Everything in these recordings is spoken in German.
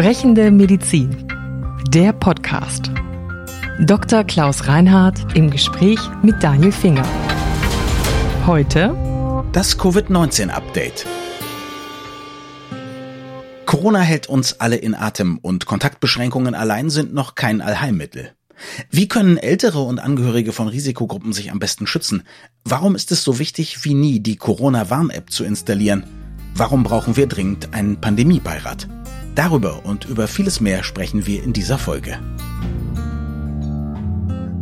Sprechende Medizin. Der Podcast. Dr. Klaus Reinhardt im Gespräch mit Daniel Finger. Heute das Covid-19-Update. Corona hält uns alle in Atem und Kontaktbeschränkungen allein sind noch kein Allheilmittel. Wie können Ältere und Angehörige von Risikogruppen sich am besten schützen? Warum ist es so wichtig wie nie, die Corona-Warn-App zu installieren? Warum brauchen wir dringend einen Pandemiebeirat? Darüber und über vieles mehr sprechen wir in dieser Folge.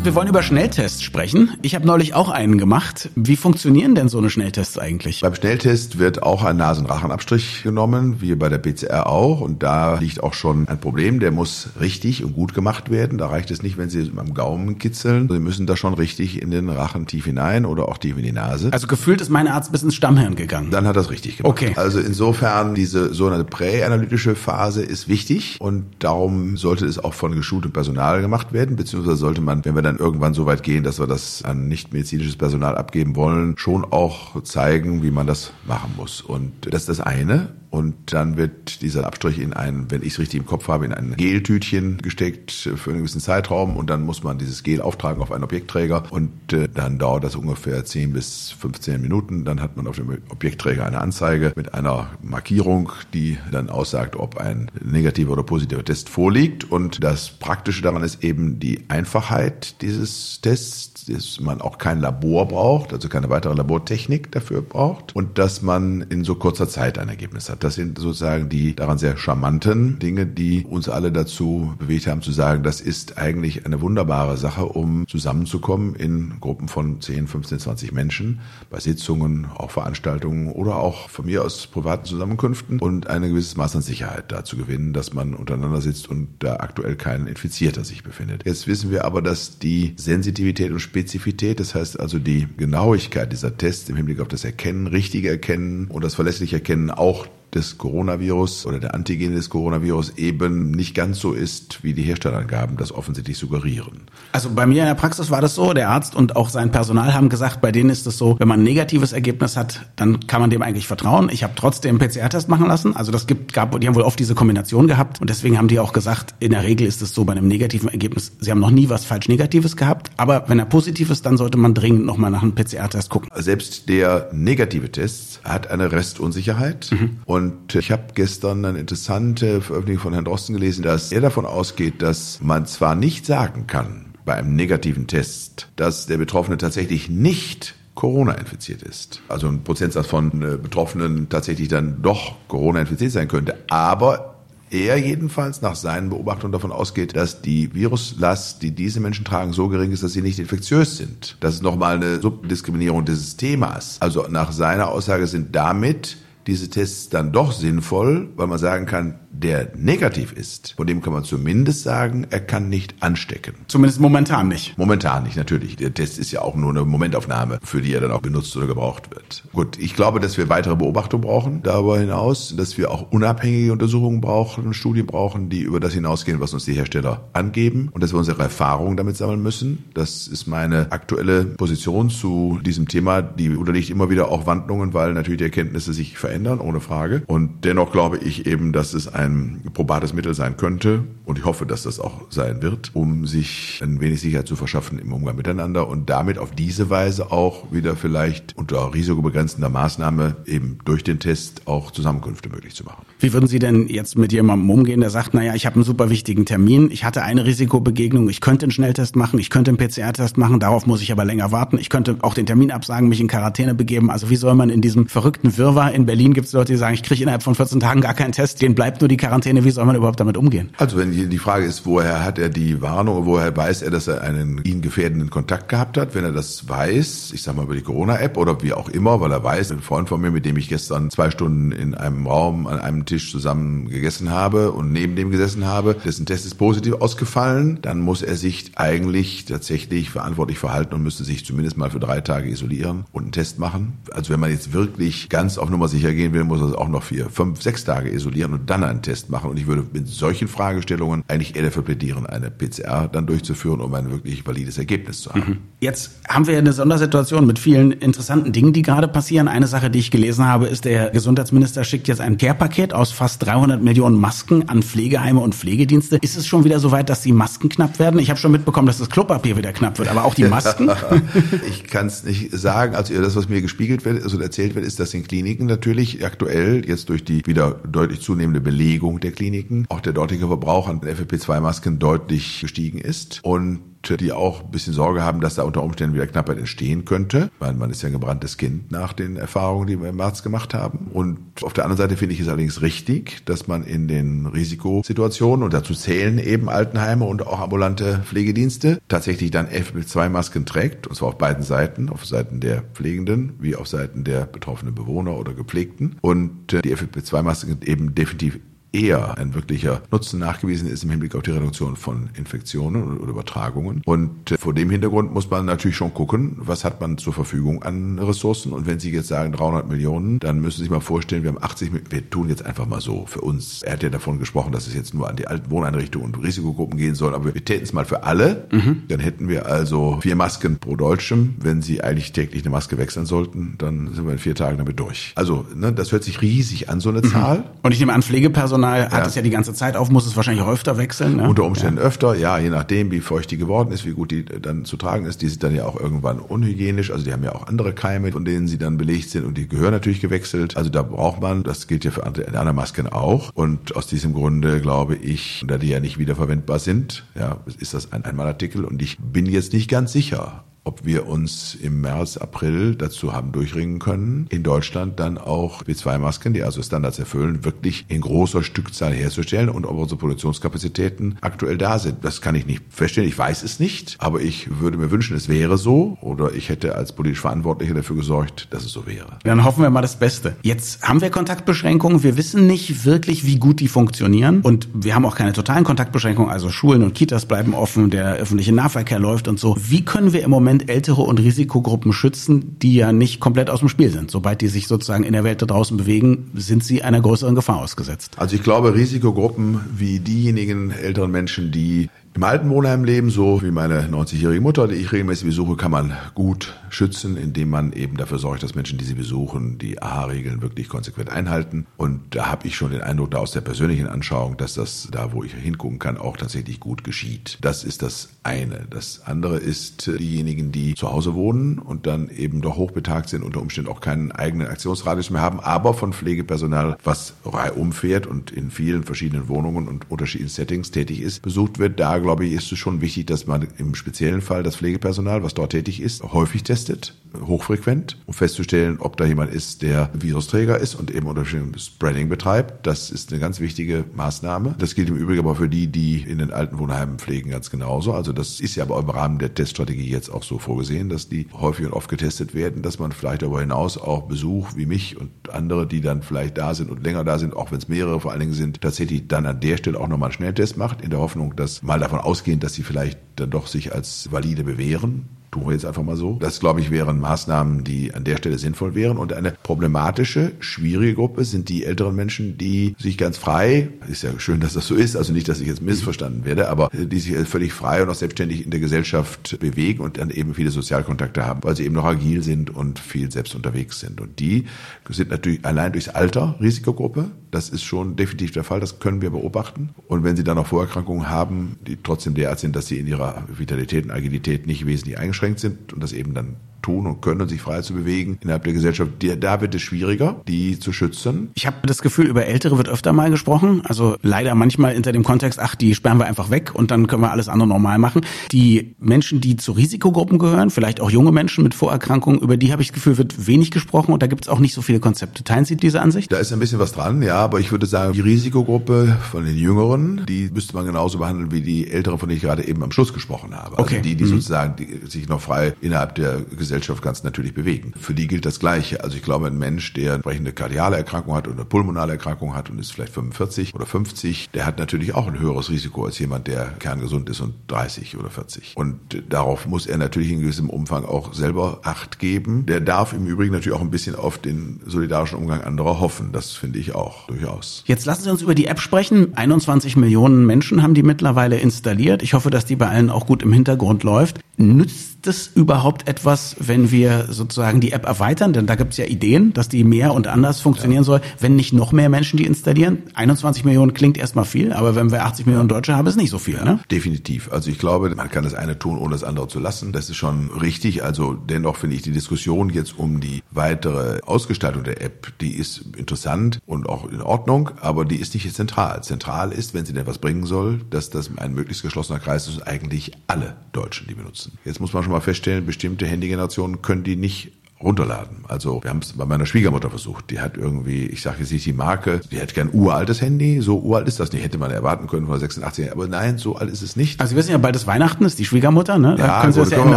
Wir wollen über Schnelltests sprechen. Ich habe neulich auch einen gemacht. Wie funktionieren denn so eine Schnelltests eigentlich? Beim Schnelltest wird auch ein Nasenrachenabstrich genommen, wie bei der PCR auch. Und da liegt auch schon ein Problem. Der muss richtig und gut gemacht werden. Da reicht es nicht, wenn Sie am Gaumen kitzeln. Sie müssen da schon richtig in den Rachen tief hinein oder auch tief in die Nase. Also gefühlt ist mein Arzt bis ins Stammhirn gegangen. Dann hat das richtig gemacht. Okay. Also insofern diese so eine präanalytische Phase ist wichtig und darum sollte es auch von geschultem Personal gemacht werden, beziehungsweise sollte man, wenn wir dann irgendwann so weit gehen, dass wir das an nichtmedizinisches Personal abgeben wollen, schon auch zeigen, wie man das machen muss. Und das ist das eine. Und dann wird dieser Abstrich in ein, wenn ich es richtig im Kopf habe, in ein Geltütchen gesteckt für einen gewissen Zeitraum und dann muss man dieses Gel auftragen auf einen Objektträger und äh, dann dauert das ungefähr 10 bis 15 Minuten. Dann hat man auf dem Objektträger eine Anzeige mit einer Markierung, die dann aussagt, ob ein negativer oder positiver Test vorliegt. Und das Praktische daran ist eben die Einfachheit dieses Tests, dass man auch kein Labor braucht, also keine weitere Labortechnik dafür braucht und dass man in so kurzer Zeit ein Ergebnis hat. Das sind sozusagen die daran sehr charmanten Dinge, die uns alle dazu bewegt haben zu sagen, das ist eigentlich eine wunderbare Sache, um zusammenzukommen in Gruppen von 10, 15, 20 Menschen, bei Sitzungen, auch Veranstaltungen oder auch von mir aus privaten Zusammenkünften und eine gewisse Maß an Sicherheit dazu gewinnen, dass man untereinander sitzt und da aktuell kein Infizierter sich befindet. Jetzt wissen wir aber, dass die Sensitivität und Spezifität, das heißt also die Genauigkeit dieser Tests im Hinblick auf das Erkennen, richtige Erkennen und das verlässliche Erkennen auch des Coronavirus oder der Antigene des Coronavirus eben nicht ganz so ist, wie die Herstellerangaben das offensichtlich suggerieren. Also bei mir in der Praxis war das so, der Arzt und auch sein Personal haben gesagt, bei denen ist es so, wenn man ein negatives Ergebnis hat, dann kann man dem eigentlich vertrauen. Ich habe trotzdem einen PCR-Test machen lassen, also das gibt, gab, die haben wohl oft diese Kombination gehabt und deswegen haben die auch gesagt, in der Regel ist es so bei einem negativen Ergebnis, sie haben noch nie was falsch Negatives gehabt, aber wenn er positiv ist, dann sollte man dringend nochmal nach einem PCR-Test gucken. Selbst der negative Test hat eine Restunsicherheit mhm. Und ich habe gestern eine interessante Veröffentlichung von Herrn Drosten gelesen, dass er davon ausgeht, dass man zwar nicht sagen kann bei einem negativen Test, dass der Betroffene tatsächlich nicht Corona infiziert ist. Also ein Prozentsatz von äh, Betroffenen tatsächlich dann doch Corona infiziert sein könnte. Aber er jedenfalls nach seinen Beobachtungen davon ausgeht, dass die Viruslast, die diese Menschen tragen, so gering ist, dass sie nicht infektiös sind. Das ist nochmal eine Subdiskriminierung dieses Themas. Also nach seiner Aussage sind damit diese Tests dann doch sinnvoll, weil man sagen kann, der negativ ist, von dem kann man zumindest sagen, er kann nicht anstecken. Zumindest momentan nicht. Momentan nicht, natürlich. Der Test ist ja auch nur eine Momentaufnahme, für die er dann auch benutzt oder gebraucht wird. Gut, ich glaube, dass wir weitere Beobachtungen brauchen darüber hinaus, dass wir auch unabhängige Untersuchungen brauchen, Studien brauchen, die über das hinausgehen, was uns die Hersteller angeben und dass wir unsere Erfahrungen damit sammeln müssen. Das ist meine aktuelle Position zu diesem Thema. Die unterliegt immer wieder auch Wandlungen, weil natürlich die Erkenntnisse sich verändern, ohne Frage. Und dennoch glaube ich eben, dass es ein ein probates Mittel sein könnte und ich hoffe, dass das auch sein wird, um sich ein wenig Sicherheit zu verschaffen im Umgang miteinander und damit auf diese Weise auch wieder vielleicht unter risikobegrenzender Maßnahme eben durch den Test auch Zusammenkünfte möglich zu machen. Wie würden Sie denn jetzt mit jemandem umgehen, der sagt, naja, ich habe einen super wichtigen Termin, ich hatte eine Risikobegegnung, ich könnte einen Schnelltest machen, ich könnte einen PCR-Test machen, darauf muss ich aber länger warten, ich könnte auch den Termin absagen, mich in Quarantäne begeben. Also wie soll man in diesem verrückten Wirrwarr in Berlin gibt es Leute, die sagen, ich kriege innerhalb von 14 Tagen gar keinen Test, denen bleibt nur die Quarantäne, wie soll man überhaupt damit umgehen? Also wenn die Frage ist, woher hat er die Warnung, woher weiß er, dass er einen ihn gefährdenden Kontakt gehabt hat, wenn er das weiß, ich sag mal über die Corona-App oder wie auch immer, weil er weiß, ein Freund von mir, mit dem ich gestern zwei Stunden in einem Raum an einem Tisch zusammen gegessen habe und neben dem gesessen habe, dessen Test ist positiv ausgefallen, dann muss er sich eigentlich tatsächlich verantwortlich verhalten und müsste sich zumindest mal für drei Tage isolieren und einen Test machen. Also wenn man jetzt wirklich ganz auf Nummer sicher gehen will, muss er auch noch vier, fünf, sechs Tage isolieren und dann einen einen Test machen. Und ich würde mit solchen Fragestellungen eigentlich eher dafür plädieren, eine PCR dann durchzuführen, um ein wirklich valides Ergebnis zu haben. Mhm. Jetzt haben wir eine Sondersituation mit vielen interessanten Dingen, die gerade passieren. Eine Sache, die ich gelesen habe, ist, der Gesundheitsminister schickt jetzt ein Care-Paket aus fast 300 Millionen Masken an Pflegeheime und Pflegedienste. Ist es schon wieder so weit, dass die Masken knapp werden? Ich habe schon mitbekommen, dass das Klopapier wieder knapp wird, aber auch die Masken? ich kann es nicht sagen. Also das, was mir gespiegelt wird, also erzählt wird, ist, dass in Kliniken natürlich aktuell jetzt durch die wieder deutlich zunehmende Belegung der Kliniken auch der dortige Verbrauch an FFP2-Masken deutlich gestiegen ist. Und die auch ein bisschen Sorge haben, dass da unter Umständen wieder Knappheit entstehen könnte. Weil man ist ja ein gebranntes Kind nach den Erfahrungen, die wir im März gemacht haben. Und auf der anderen Seite finde ich es allerdings richtig, dass man in den Risikosituationen, und dazu zählen eben Altenheime und auch ambulante Pflegedienste, tatsächlich dann FFP2-Masken trägt, und zwar auf beiden Seiten, auf Seiten der Pflegenden wie auf Seiten der betroffenen Bewohner oder Gepflegten. Und äh, die FFP2-Masken eben definitiv eher ein wirklicher Nutzen nachgewiesen ist im Hinblick auf die Reduktion von Infektionen oder Übertragungen. Und äh, vor dem Hintergrund muss man natürlich schon gucken, was hat man zur Verfügung an Ressourcen. Und wenn Sie jetzt sagen 300 Millionen, dann müssen Sie sich mal vorstellen, wir haben 80 Millionen. Wir tun jetzt einfach mal so für uns. Er hat ja davon gesprochen, dass es jetzt nur an die alten Wohneinrichtungen und Risikogruppen gehen soll. Aber wir täten es mal für alle. Mhm. Dann hätten wir also vier Masken pro Deutschem. Wenn Sie eigentlich täglich eine Maske wechseln sollten, dann sind wir in vier Tagen damit durch. Also, ne, das hört sich riesig an, so eine mhm. Zahl. Und ich nehme an, Pflegepersonal Personal hat es ja die ganze Zeit auf, muss es wahrscheinlich auch öfter wechseln. Ne? Unter Umständen ja. öfter, ja, je nachdem, wie feucht die geworden ist, wie gut die dann zu tragen ist. Die sind dann ja auch irgendwann unhygienisch. Also die haben ja auch andere Keime, von denen sie dann belegt sind und die gehören natürlich gewechselt. Also da braucht man, das gilt ja für andere, andere Masken auch. Und aus diesem Grunde glaube ich, da die ja nicht wiederverwendbar sind, ja, ist das ein Einmalartikel und ich bin jetzt nicht ganz sicher, ob wir uns im März, April dazu haben durchringen können, in Deutschland dann auch B2-Masken, die also Standards erfüllen, wirklich in großer Stückzahl herzustellen und ob unsere Produktionskapazitäten aktuell da sind. Das kann ich nicht feststellen. Ich weiß es nicht, aber ich würde mir wünschen, es wäre so oder ich hätte als politisch Verantwortlicher dafür gesorgt, dass es so wäre. Dann hoffen wir mal das Beste. Jetzt haben wir Kontaktbeschränkungen. Wir wissen nicht wirklich, wie gut die funktionieren und wir haben auch keine totalen Kontaktbeschränkungen. Also Schulen und Kitas bleiben offen, der öffentliche Nahverkehr läuft und so. Wie können wir im Moment Moment ältere und Risikogruppen schützen, die ja nicht komplett aus dem Spiel sind. Sobald die sich sozusagen in der Welt da draußen bewegen, sind sie einer größeren Gefahr ausgesetzt. Also ich glaube, Risikogruppen wie diejenigen älteren Menschen, die im alten Wohnheim leben, so wie meine 90-jährige Mutter, die ich regelmäßig besuche, kann man gut schützen, indem man eben dafür sorgt, dass Menschen, die sie besuchen, die AHA-Regeln wirklich konsequent einhalten. Und da habe ich schon den Eindruck, da aus der persönlichen Anschauung, dass das da, wo ich hingucken kann, auch tatsächlich gut geschieht. Das ist das eine. Das andere ist diejenigen, die zu Hause wohnen und dann eben doch hochbetagt sind, unter Umständen auch keinen eigenen Aktionsradius mehr haben, aber von Pflegepersonal, was umfährt und in vielen verschiedenen Wohnungen und unterschiedlichen Settings tätig ist, besucht wird. Da glaube ich, ist es schon wichtig, dass man im speziellen Fall das Pflegepersonal, was dort tätig ist, häufig testet, hochfrequent, um festzustellen, ob da jemand ist, der Virusträger ist und eben unterschiedliches Spreading betreibt. Das ist eine ganz wichtige Maßnahme. Das gilt im Übrigen aber für die, die in den alten Wohnheimen pflegen, ganz genauso. Also das ist ja aber im Rahmen der Teststrategie jetzt auch so vorgesehen, dass die häufig und oft getestet werden, dass man vielleicht darüber hinaus auch Besuch wie mich und andere, die dann vielleicht da sind und länger da sind, auch wenn es mehrere vor allen Dingen sind, tatsächlich dann an der Stelle auch nochmal einen Schnelltest macht, in der Hoffnung, dass mal davon ausgehend, dass sie vielleicht dann doch sich als valide bewähren, tun wir jetzt einfach mal so. Das, glaube ich, wären Maßnahmen, die an der Stelle sinnvoll wären. Und eine problematische, schwierige Gruppe sind die älteren Menschen, die sich ganz frei, ist ja schön, dass das so ist, also nicht, dass ich jetzt missverstanden werde, aber die sich völlig frei und auch selbstständig in der Gesellschaft bewegen und dann eben viele Sozialkontakte haben, weil sie eben noch agil sind und viel selbst unterwegs sind. Und die sind natürlich allein durchs Alter Risikogruppe. Das ist schon definitiv der Fall, das können wir beobachten. Und wenn sie dann noch Vorerkrankungen haben, die trotzdem derart sind, dass sie in ihrer Vitalität und Agilität nicht wesentlich eingeschränkt eingeschränkt sind und das eben dann tun und können und sich frei zu bewegen innerhalb der Gesellschaft, da wird es schwieriger, die zu schützen. Ich habe das Gefühl, über Ältere wird öfter mal gesprochen. Also leider manchmal hinter dem Kontext, ach, die sperren wir einfach weg und dann können wir alles andere normal machen. Die Menschen, die zu Risikogruppen gehören, vielleicht auch junge Menschen mit Vorerkrankungen, über die habe ich das Gefühl, wird wenig gesprochen und da gibt es auch nicht so viele Konzepte. Teilen Sie diese Ansicht? Da ist ein bisschen was dran, ja, aber ich würde sagen, die Risikogruppe von den Jüngeren, die müsste man genauso behandeln wie die Älteren, von denen ich gerade eben am Schluss gesprochen habe. Also okay. Also die, die mhm. sozusagen die sich noch frei innerhalb der Gesellschaft Gesellschaft ganz natürlich bewegen. Für die gilt das Gleiche. Also ich glaube, ein Mensch, der entsprechende kardiale Erkrankung hat oder pulmonale Erkrankung hat und ist vielleicht 45 oder 50, der hat natürlich auch ein höheres Risiko als jemand, der kerngesund ist und 30 oder 40. Und darauf muss er natürlich in gewissem Umfang auch selber Acht geben. Der darf im Übrigen natürlich auch ein bisschen auf den solidarischen Umgang anderer hoffen. Das finde ich auch durchaus. Jetzt lassen Sie uns über die App sprechen. 21 Millionen Menschen haben die mittlerweile installiert. Ich hoffe, dass die bei allen auch gut im Hintergrund läuft. Nützt es überhaupt etwas, wenn wir sozusagen die App erweitern? Denn da gibt es ja Ideen, dass die mehr und anders funktionieren ja. soll, wenn nicht noch mehr Menschen die installieren. 21 Millionen klingt erstmal viel, aber wenn wir 80 Millionen Deutsche haben, ist nicht so viel. Ja, ne? Definitiv. Also ich glaube, man kann das eine tun, ohne das andere zu lassen. Das ist schon richtig. Also dennoch finde ich die Diskussion jetzt um die weitere Ausgestaltung der App, die ist interessant und auch in Ordnung, aber die ist nicht zentral. Zentral ist, wenn sie denn was bringen soll, dass das ein möglichst geschlossener Kreis ist und eigentlich alle Deutschen die benutzen. Jetzt muss man schon mal feststellen, bestimmte Handygenerationen können die nicht runterladen. Also wir haben es bei meiner Schwiegermutter versucht. Die hat irgendwie, ich sage jetzt nicht die Marke, die hat kein uraltes Handy. So uralt ist das nicht. Hätte man erwarten können von 86. Aber nein, so alt ist es nicht. Also Sie wissen ja, bald ist Weihnachten, ist die Schwiegermutter, ne? Da ja, können, Sie gut, das ja können wir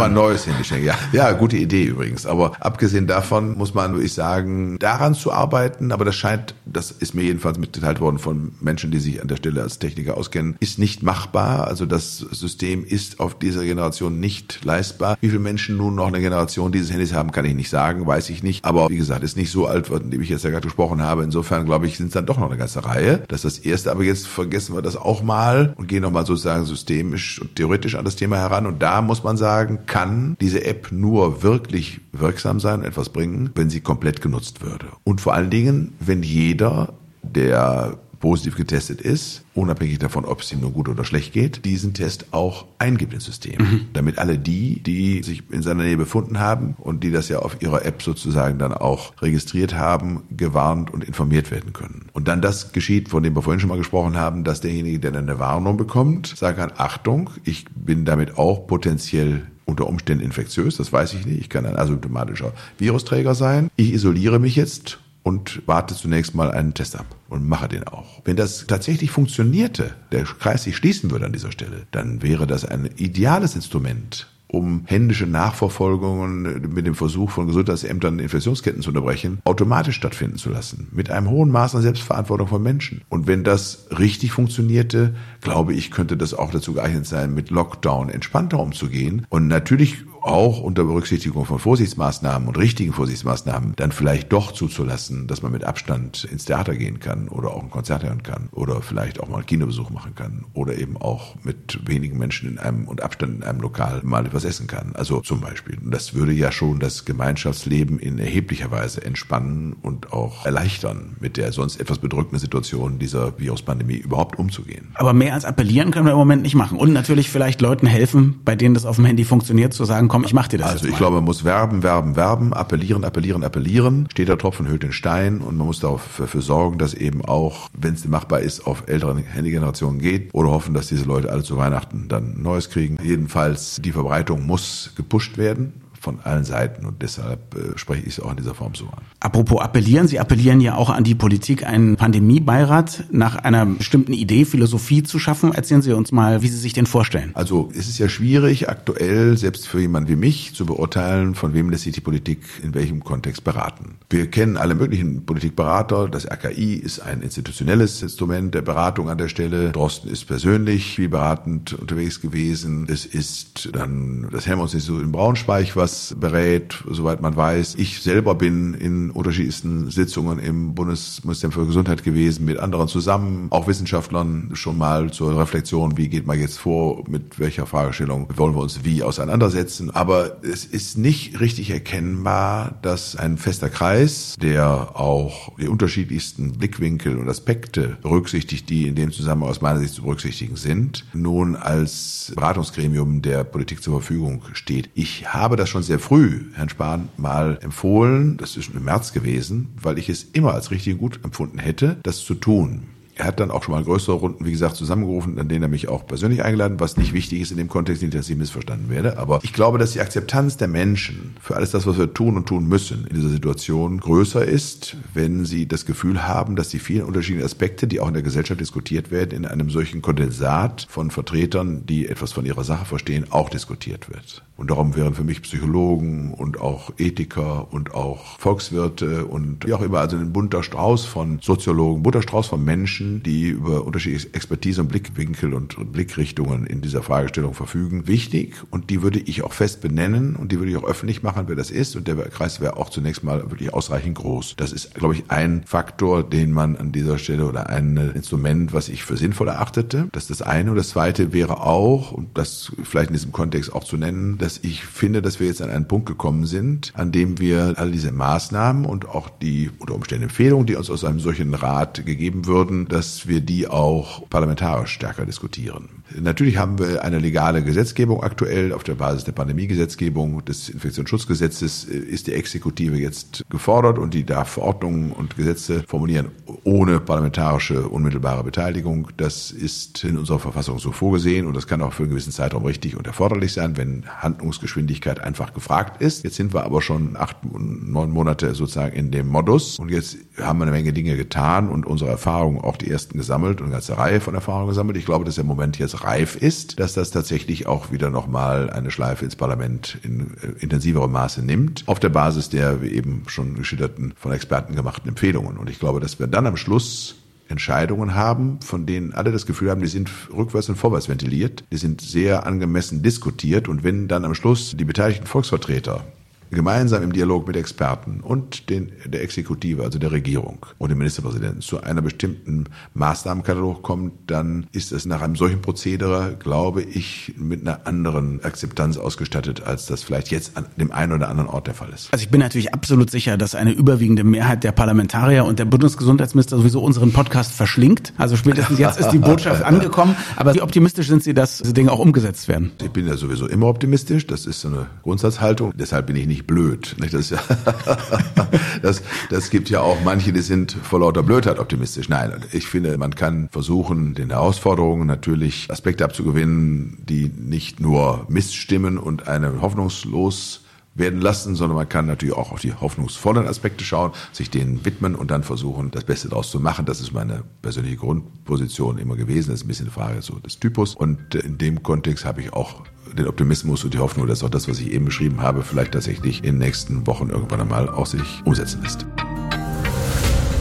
mal ein neues Handy schenken. Ja, ja, gute Idee übrigens. Aber abgesehen davon muss man, würde ich sagen, daran zu arbeiten. Aber das scheint, das ist mir jedenfalls mitgeteilt worden von Menschen, die sich an der Stelle als Techniker auskennen, ist nicht machbar. Also das System ist auf dieser Generation nicht leistbar. Wie viele Menschen nun noch eine Generation dieses Handys haben, kann ich nicht sagen, weiß ich nicht. Aber wie gesagt, ist nicht so alt, von dem ich jetzt ja gerade gesprochen habe. Insofern glaube ich, sind es dann doch noch eine ganze Reihe. Das ist das Erste. Aber jetzt vergessen wir das auch mal und gehen nochmal sozusagen systemisch und theoretisch an das Thema heran. Und da muss man sagen, kann diese App nur wirklich wirksam sein und etwas bringen, wenn sie komplett genutzt würde. Und vor allen Dingen, wenn jeder, der positiv getestet ist, unabhängig davon, ob es ihm nur gut oder schlecht geht, diesen Test auch eingibt ins System. Mhm. Damit alle die, die sich in seiner Nähe befunden haben und die das ja auf ihrer App sozusagen dann auch registriert haben, gewarnt und informiert werden können. Und dann das geschieht, von dem wir vorhin schon mal gesprochen haben, dass derjenige, der dann eine Warnung bekommt, sagen kann, Achtung, ich bin damit auch potenziell unter Umständen infektiös, das weiß ich nicht. Ich kann ein asymptomatischer Virusträger sein. Ich isoliere mich jetzt und warte zunächst mal einen Test ab und mache den auch. Wenn das tatsächlich funktionierte, der Kreis sich schließen würde an dieser Stelle, dann wäre das ein ideales Instrument, um händische Nachverfolgungen mit dem Versuch von Gesundheitsämtern Infektionsketten zu unterbrechen, automatisch stattfinden zu lassen. Mit einem hohen Maß an Selbstverantwortung von Menschen. Und wenn das richtig funktionierte, glaube ich, könnte das auch dazu geeignet sein, mit Lockdown entspannter umzugehen. Und natürlich auch unter Berücksichtigung von Vorsichtsmaßnahmen und richtigen Vorsichtsmaßnahmen dann vielleicht doch zuzulassen, dass man mit Abstand ins Theater gehen kann oder auch ein Konzert hören kann oder vielleicht auch mal einen Kinobesuch machen kann oder eben auch mit wenigen Menschen in einem und Abstand in einem Lokal mal etwas essen kann. Also zum Beispiel. Und das würde ja schon das Gemeinschaftsleben in erheblicher Weise entspannen und auch erleichtern, mit der sonst etwas bedrückenden Situation dieser Viruspandemie überhaupt umzugehen. Aber mehr als appellieren können wir im Moment nicht machen. Und natürlich vielleicht Leuten helfen, bei denen das auf dem Handy funktioniert, zu sagen, komm, ich mach dir das Also ich glaube, man muss werben, werben, werben, appellieren, appellieren, appellieren. Steht der Tropfen, hüllt den Stein und man muss dafür sorgen, dass eben auch, wenn es machbar ist, auf älteren Handygenerationen geht oder hoffen, dass diese Leute alle zu Weihnachten dann Neues kriegen. Jedenfalls, die Verbreitung muss gepusht werden von allen Seiten und deshalb äh, spreche ich es auch in dieser Form so an. Apropos appellieren, Sie appellieren ja auch an die Politik, einen Pandemiebeirat nach einer bestimmten Idee, Philosophie zu schaffen. Erzählen Sie uns mal, wie Sie sich den vorstellen. Also es ist ja schwierig, aktuell, selbst für jemanden wie mich, zu beurteilen, von wem lässt sich die Politik in welchem Kontext beraten. Wir kennen alle möglichen Politikberater. Das RKI ist ein institutionelles Instrument der Beratung an der Stelle. Drosten ist persönlich wie beratend unterwegs gewesen. Es ist dann das Helmholtz-Institut in Braunschweig, was was berät, soweit man weiß. Ich selber bin in unterschiedlichsten Sitzungen im Bundesministerium für Gesundheit gewesen, mit anderen zusammen, auch Wissenschaftlern schon mal zur Reflexion, wie geht man jetzt vor, mit welcher Fragestellung wollen wir uns wie auseinandersetzen. Aber es ist nicht richtig erkennbar, dass ein fester Kreis, der auch die unterschiedlichsten Blickwinkel und Aspekte berücksichtigt, die in dem Zusammenhang aus meiner Sicht zu berücksichtigen sind, nun als Beratungsgremium der Politik zur Verfügung steht. Ich habe das schon schon sehr früh Herrn Spahn mal empfohlen, das ist schon im März gewesen, weil ich es immer als richtig gut empfunden hätte, das zu tun. Er hat dann auch schon mal größere Runden, wie gesagt, zusammengerufen, an denen er mich auch persönlich eingeladen, was nicht wichtig ist in dem Kontext, nicht, dass ich missverstanden werde. Aber ich glaube, dass die Akzeptanz der Menschen für alles das, was wir tun und tun müssen in dieser Situation größer ist, wenn sie das Gefühl haben, dass die vielen unterschiedlichen Aspekte, die auch in der Gesellschaft diskutiert werden, in einem solchen Kondensat von Vertretern, die etwas von ihrer Sache verstehen, auch diskutiert wird. Und darum wären für mich Psychologen und auch Ethiker und auch Volkswirte und wie auch immer, also ein bunter Strauß von Soziologen, bunter Strauß von Menschen, die über unterschiedliche Expertise und Blickwinkel und Blickrichtungen in dieser Fragestellung verfügen, wichtig. Und die würde ich auch fest benennen und die würde ich auch öffentlich machen, wer das ist. Und der Kreis wäre auch zunächst mal wirklich ausreichend groß. Das ist, glaube ich, ein Faktor, den man an dieser Stelle oder ein Instrument, was ich für sinnvoll erachtete. Das ist das eine. Und das zweite wäre auch, und das vielleicht in diesem Kontext auch zu nennen, dass ich finde, dass wir jetzt an einen Punkt gekommen sind, an dem wir all diese Maßnahmen und auch die unter Umständen Empfehlungen, die uns aus einem solchen Rat gegeben würden, dass wir die auch parlamentarisch stärker diskutieren. Natürlich haben wir eine legale Gesetzgebung aktuell. Auf der Basis der Pandemiegesetzgebung des Infektionsschutzgesetzes äh, ist die Exekutive jetzt gefordert und die darf Verordnungen und Gesetze formulieren ohne parlamentarische unmittelbare Beteiligung. Das ist in unserer Verfassung so vorgesehen und das kann auch für einen gewissen Zeitraum richtig und erforderlich sein, wenn Handlungsgeschwindigkeit einfach gefragt ist. Jetzt sind wir aber schon acht, neun Monate sozusagen in dem Modus und jetzt haben wir eine Menge Dinge getan und unsere Erfahrungen auch die ersten gesammelt und eine ganze Reihe von Erfahrungen gesammelt. Ich glaube, dass der Moment jetzt reif ist, dass das tatsächlich auch wieder nochmal eine Schleife ins Parlament in äh, intensiverem Maße nimmt, auf der Basis der, wie eben schon geschilderten, von Experten gemachten Empfehlungen. Und ich glaube, dass wir dann am Schluss Entscheidungen haben, von denen alle das Gefühl haben, die sind rückwärts und vorwärts ventiliert, die sind sehr angemessen diskutiert und wenn dann am Schluss die beteiligten Volksvertreter gemeinsam im Dialog mit Experten und den, der Exekutive, also der Regierung und dem Ministerpräsidenten zu einer bestimmten Maßnahmenkatalog kommt, dann ist es nach einem solchen Prozedere, glaube ich, mit einer anderen Akzeptanz ausgestattet, als das vielleicht jetzt an dem einen oder anderen Ort der Fall ist. Also ich bin natürlich absolut sicher, dass eine überwiegende Mehrheit der Parlamentarier und der Bundesgesundheitsminister sowieso unseren Podcast verschlingt. Also spätestens jetzt ist die Botschaft angekommen. Aber wie optimistisch sind Sie, dass diese Dinge auch umgesetzt werden? Ich bin ja sowieso immer optimistisch. Das ist so eine Grundsatzhaltung. Deshalb bin ich nicht nicht blöd. Nicht? Das, das, das gibt ja auch manche, die sind vor lauter Blödheit optimistisch. Nein, ich finde, man kann versuchen, den Herausforderungen natürlich Aspekte abzugewinnen, die nicht nur missstimmen und eine hoffnungslos werden lassen, sondern man kann natürlich auch auf die hoffnungsvollen Aspekte schauen, sich denen widmen und dann versuchen, das Beste daraus zu machen. Das ist meine persönliche Grundposition immer gewesen. Das ist ein bisschen eine Frage so des Typus. Und in dem Kontext habe ich auch den Optimismus und die Hoffnung, dass auch das, was ich eben beschrieben habe, vielleicht tatsächlich in den nächsten Wochen irgendwann einmal auch sich umsetzen lässt.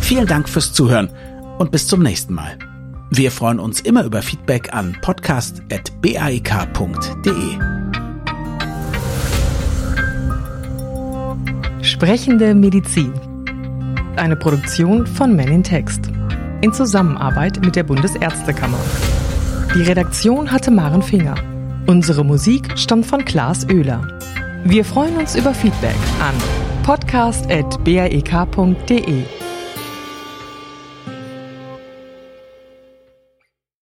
Vielen Dank fürs Zuhören und bis zum nächsten Mal. Wir freuen uns immer über Feedback an podcast.baek.de. Sprechende Medizin. Eine Produktion von Men in Text. In Zusammenarbeit mit der Bundesärztekammer. Die Redaktion hatte Maren Finger. Unsere Musik stammt von Klaas Oehler. Wir freuen uns über Feedback an podcast.baek.de.